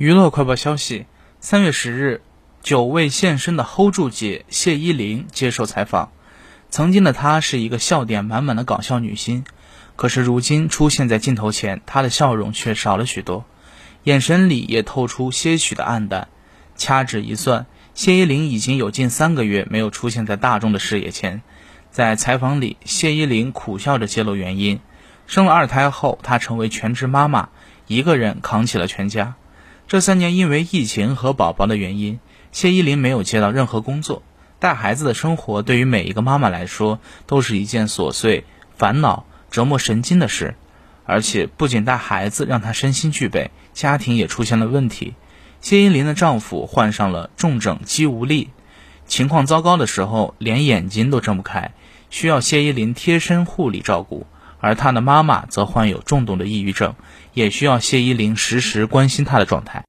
娱乐快报消息：三月十日，久未现身的 hold 住姐谢依霖接受采访。曾经的她是一个笑点满满的搞笑女星，可是如今出现在镜头前，她的笑容却少了许多，眼神里也透出些许的黯淡。掐指一算，谢依霖已经有近三个月没有出现在大众的视野前。在采访里，谢依霖苦笑着揭露原因：生了二胎后，她成为全职妈妈，一个人扛起了全家。这三年，因为疫情和宝宝的原因，谢依霖没有接到任何工作。带孩子的生活对于每一个妈妈来说都是一件琐碎、烦恼、折磨神经的事。而且，不仅带孩子让她身心俱惫，家庭也出现了问题。谢依霖的丈夫患上了重症肌无力，情况糟糕的时候连眼睛都睁不开，需要谢依霖贴身护理照顾。而他的妈妈则患有重度的抑郁症，也需要谢依霖时时关心他的状态。